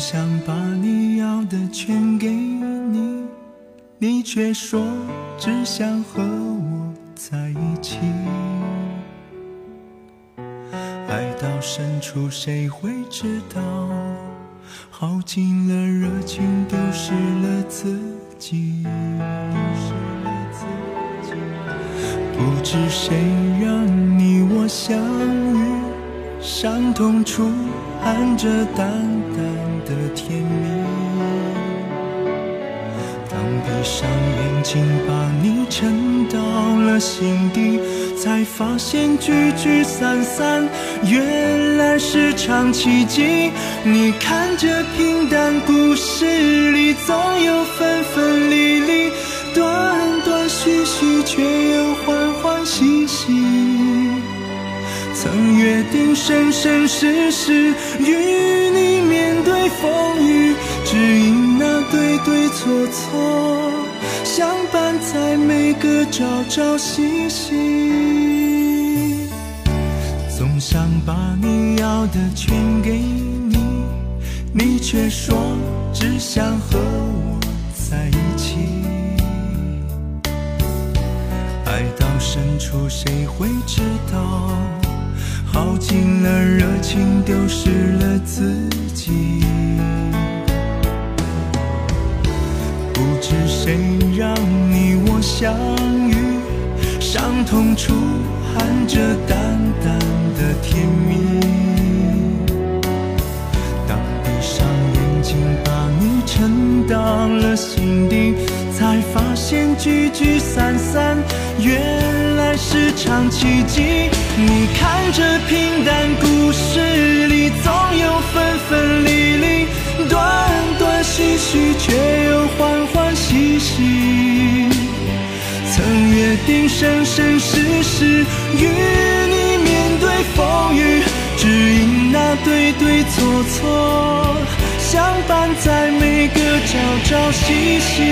想把你要的全给你，你却说只想和我在一起。爱到深处，谁会知道？耗尽了热情，丢失了自己。不知谁让你我相遇，伤痛处含着淡淡的甜蜜。当闭上眼睛，把你沉到了心底，才发现聚聚散散，原来是场奇迹。你看这平淡故事里，总有分分离离，断断续续，却又欢欢喜喜。曾约定生生世世与你面对风雨，只因那对对错错，相伴在每个朝朝夕夕。总想把你要的全给你，你却说只想和我在一起。爱到深处，谁会知道？耗尽了热情，丢失了自己。不知谁让你我相遇，伤痛处含着淡淡的甜蜜。当闭上眼睛，把你沉到了心底，才发现聚聚散散，原来是场奇迹。你看这平淡故事里，总有分分离离，断断续续，却又欢欢喜喜。曾约定生生世世与你面对风雨，只因那对对错错，朝朝夕夕。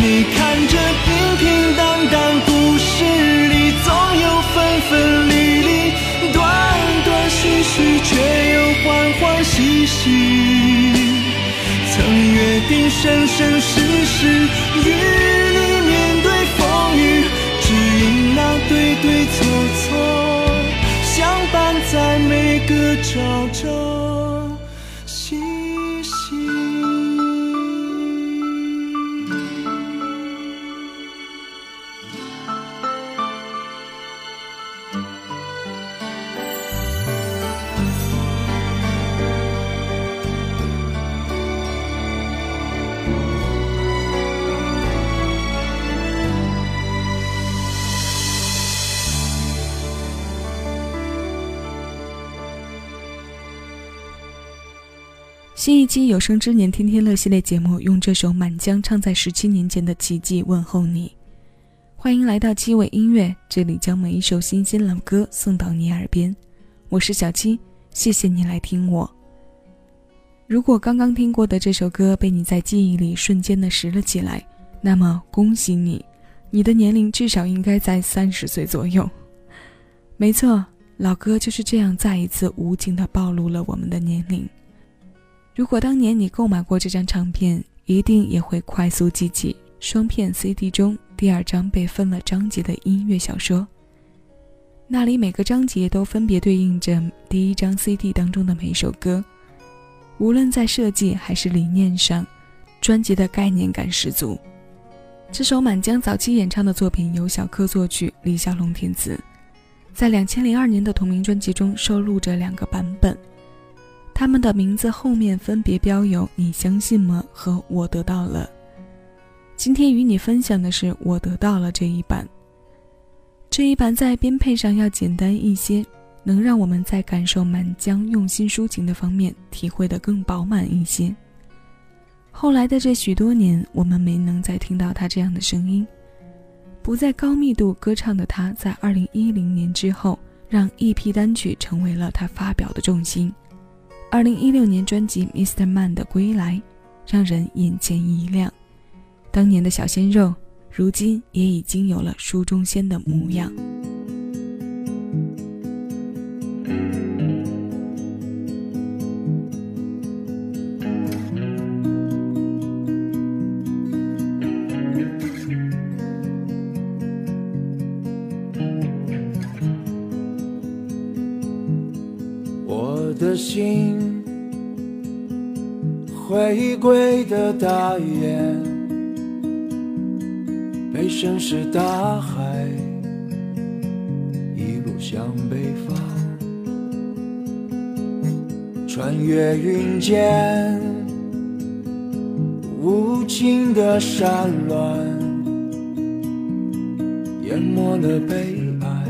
你看这平平淡淡故事里，总有分分离离，断断续续，却又欢欢喜喜。曾约定生生世世与新一期有生之年天天乐系列节目，用这首《满江》唱在十七年前的奇迹问候你。欢迎来到七尾音乐，这里将每一首新鲜老歌送到你耳边。我是小七，谢谢你来听我。如果刚刚听过的这首歌被你在记忆里瞬间的拾了起来，那么恭喜你，你的年龄至少应该在三十岁左右。没错，老歌就是这样再一次无情的暴露了我们的年龄。如果当年你购买过这张唱片，一定也会快速记起双片 CD 中第二张被分了章节的音乐小说。那里每个章节都分别对应着第一张 CD 当中的每首歌，无论在设计还是理念上，专辑的概念感十足。这首满江早期演唱的作品由小柯作曲，李小龙填词，在两千零二年的同名专辑中收录着两个版本。他们的名字后面分别标有“你相信吗”和“我得到了”。今天与你分享的是“我得到了”这一版。这一版在编配上要简单一些，能让我们在感受满江用心抒情的方面体会得更饱满一些。后来的这许多年，我们没能再听到他这样的声音。不再高密度歌唱的他，在2010年之后，让一批单曲成为了他发表的重心。二零一六年专辑 mister man 的归来让人眼前一亮。当年的小鲜肉如今也已经有了书中仙的模样。我的心回归的大雁，被深是大海，一路向北方，穿越云间，无尽的山峦，淹没了悲哀，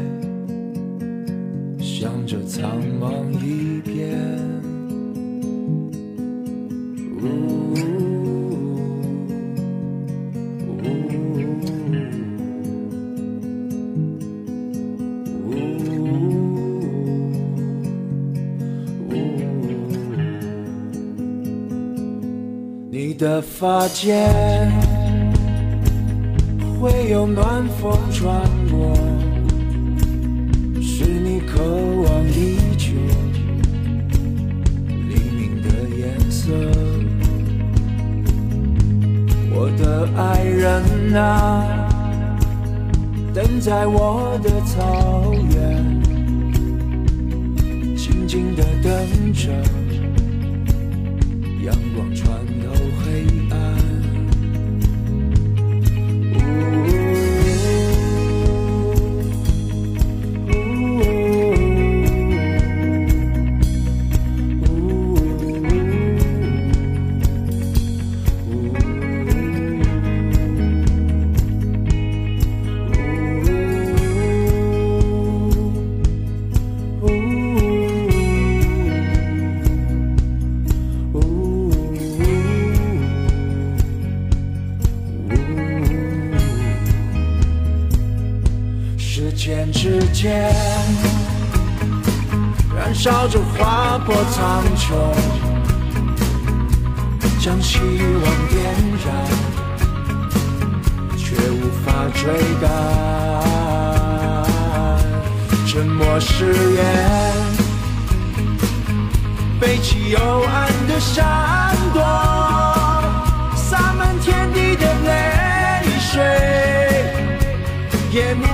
向着。苍茫一片，呜呜呜呜你的发间会有暖风穿过。是你渴望已久，我的爱人啊，等在我的草原，静静的等着，阳光穿透黑暗呜。间之间，燃烧着划破苍穹，将希望点燃，却无法追赶。沉默誓言，背起幽暗的闪躲，洒满天地的泪水，夜幕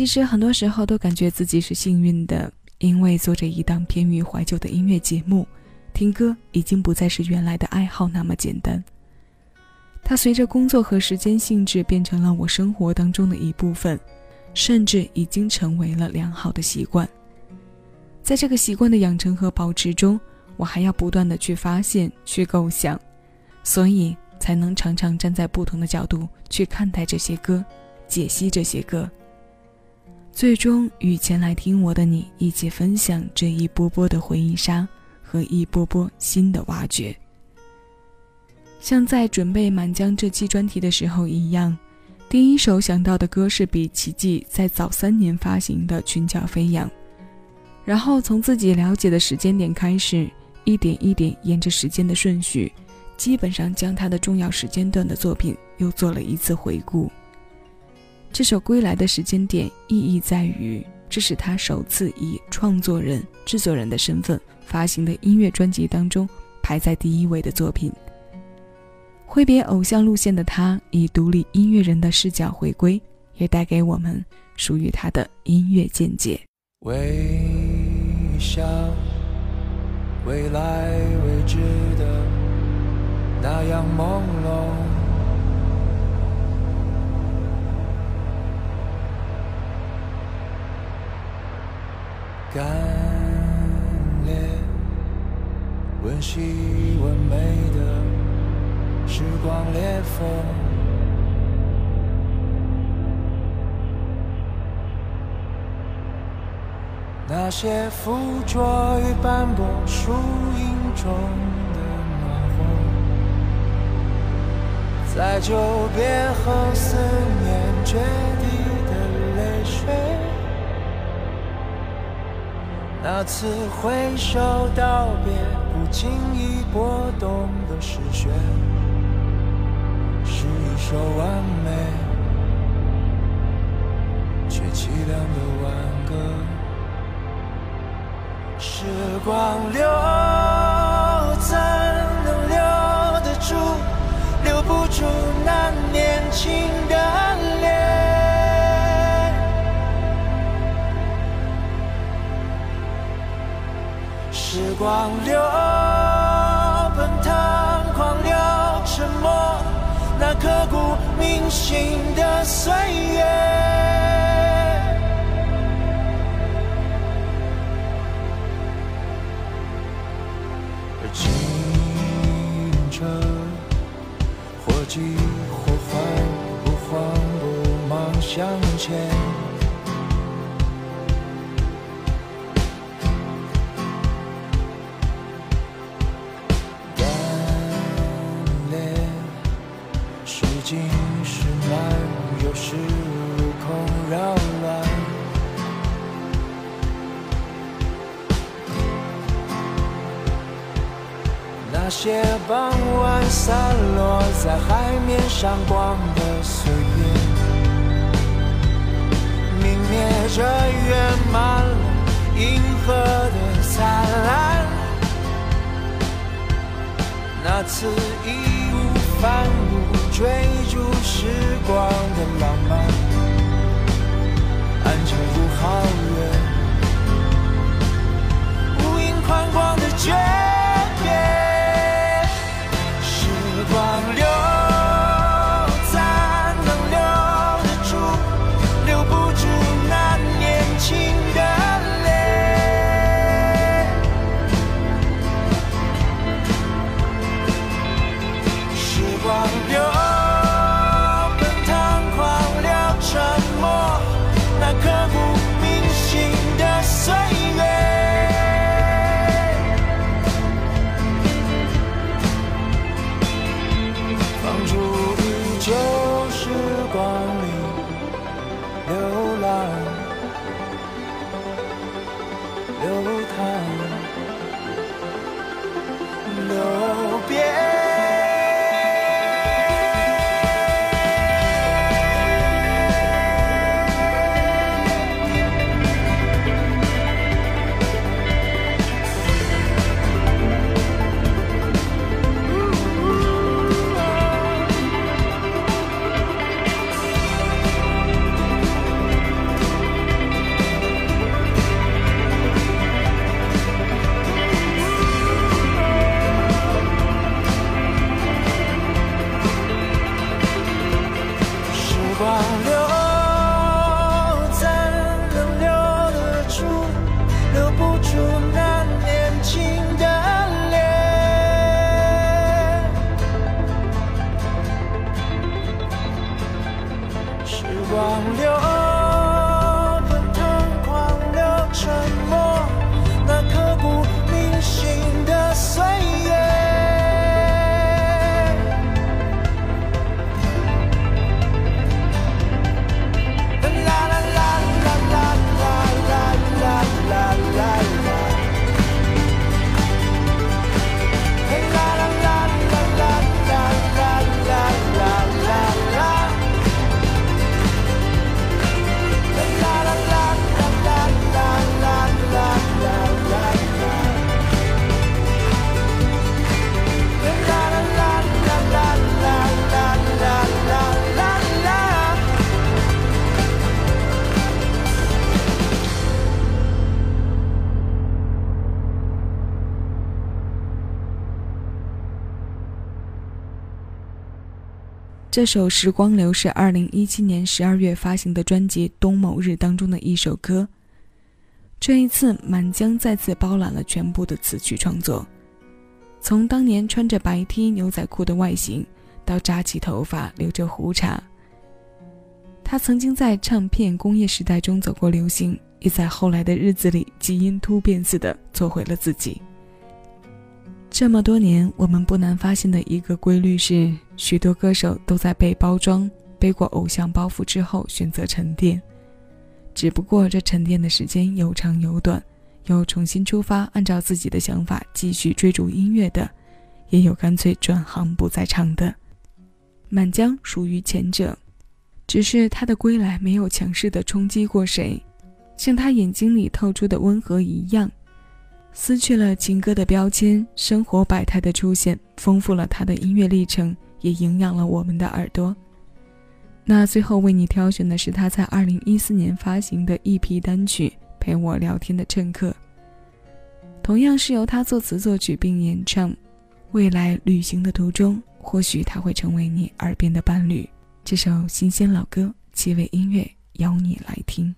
其实很多时候都感觉自己是幸运的，因为做着一档偏于怀旧的音乐节目，听歌已经不再是原来的爱好那么简单。它随着工作和时间性质变成了我生活当中的一部分，甚至已经成为了良好的习惯。在这个习惯的养成和保持中，我还要不断的去发现、去构想，所以才能常常站在不同的角度去看待这些歌，解析这些歌。最终与前来听我的你一起分享这一波波的回忆杀和一波波新的挖掘。像在准备《满江》这期专题的时候一样，第一首想到的歌是比奇迹在早三年发行的《裙角飞扬》，然后从自己了解的时间点开始，一点一点沿着时间的顺序，基本上将他的重要时间段的作品又做了一次回顾。这首《归来》的时间点意义在于，这是他首次以创作人、制作人的身份发行的音乐专辑当中排在第一位的作品。挥别偶像路线的他，以独立音乐人的视角回归，也带给我们属于他的音乐见解。微笑，未来未知的那样朦胧，干裂，温习温美的。时光裂缝，那些附着于斑驳树影中的暖和，在久别后思念决堤的泪水，那次挥手道别不经意拨动的时弦。是一首完美却凄凉的挽歌。时光流，怎能留得住？留不住那年轻光流。奔腾狂流，沉默那刻骨铭心的岁月，而清澈，或急或缓，不慌不忙向前。扰乱那些傍晚散落在海面上光的碎片，明灭着圆满了银河的灿烂。那次义无反顾追逐时光的浪漫，超越 love. 这首《时光流》是2017年12月发行的专辑《冬某日》当中的一首歌。这一次，满江再次包揽了全部的词曲创作，从当年穿着白 T 牛仔裤的外形，到扎起头发留着胡茬。他曾经在唱片工业时代中走过流行，也在后来的日子里基因突变似的做回了自己。这么多年，我们不难发现的一个规律是，许多歌手都在被包装、背过偶像包袱之后选择沉淀。只不过这沉淀的时间有长有短，有重新出发，按照自己的想法继续追逐音乐的，也有干脆转行不再唱的。满江属于前者，只是他的归来没有强势的冲击过谁，像他眼睛里透出的温和一样。撕去了情歌的标签，生活百态的出现，丰富了他的音乐历程，也营养了我们的耳朵。那最后为你挑选的是他在二零一四年发行的一批单曲《陪我聊天的乘客》，同样是由他作词作曲并演唱。未来旅行的途中，或许他会成为你耳边的伴侣。这首新鲜老歌，七味音乐邀你来听。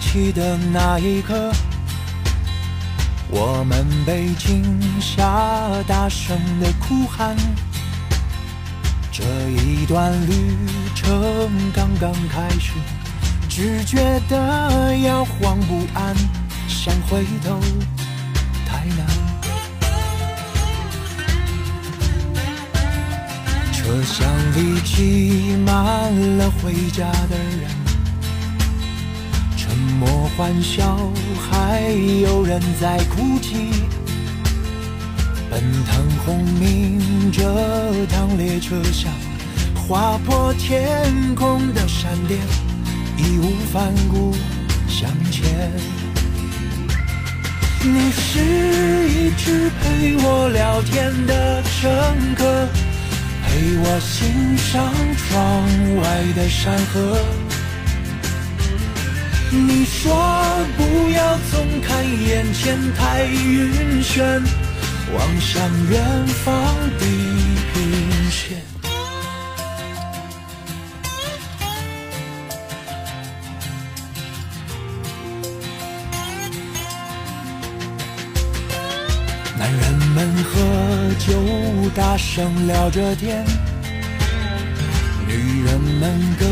起的那一刻，我们被惊吓，大声的哭喊。这一段旅程刚刚开始，只觉得摇晃不安，想回头太难。车厢里挤满了回家的人。莫欢笑，还有人在哭泣。奔腾轰鸣这趟列车像，划破天空的闪电，义无反顾向前。你是一直陪我聊天的乘客，陪我欣赏窗外的山河。你说不要总看眼前太晕眩，望向远方地平线。男人们喝酒，大声聊着天。女人们咯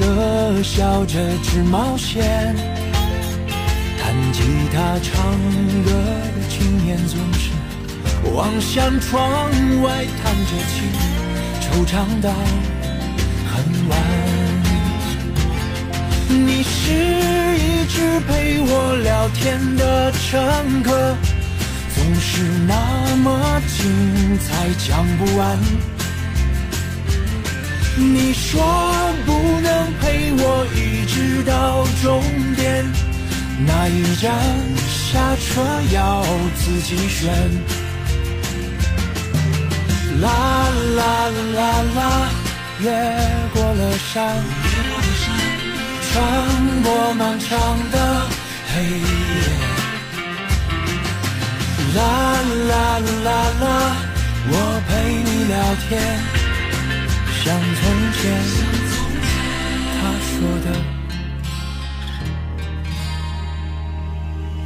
咯笑着织毛线，弹吉他唱歌的青年总是望向窗外叹着气，惆怅到很晚。你是一直陪我聊天的乘客，总是那么精彩讲不完。你说不能陪我一直到终点，哪一站下车要自己选。啦啦啦啦，越过了山，穿过漫长的黑夜。啦啦啦啦，我陪你聊天。像从前，他说的，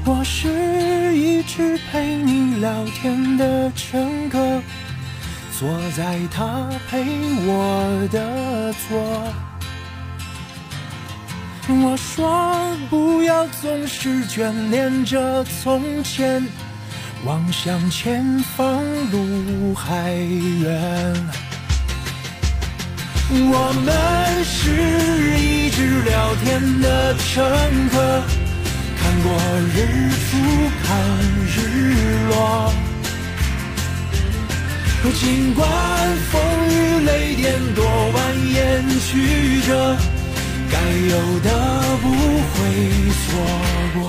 我是一直陪你聊天的乘客，坐在他陪我的座。我说不要总是眷恋着从前，望向前方路还远。我们是一直聊天的乘客，看过日出，看日落。尽管风雨雷电多蜿蜒曲折，该有的不会错过。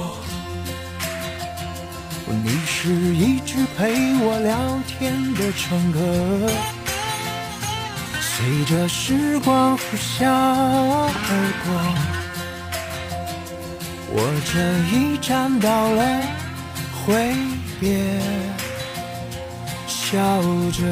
你是一直陪我聊天的乘客，随着时光呼啸而过，我这一站到了挥别，笑着。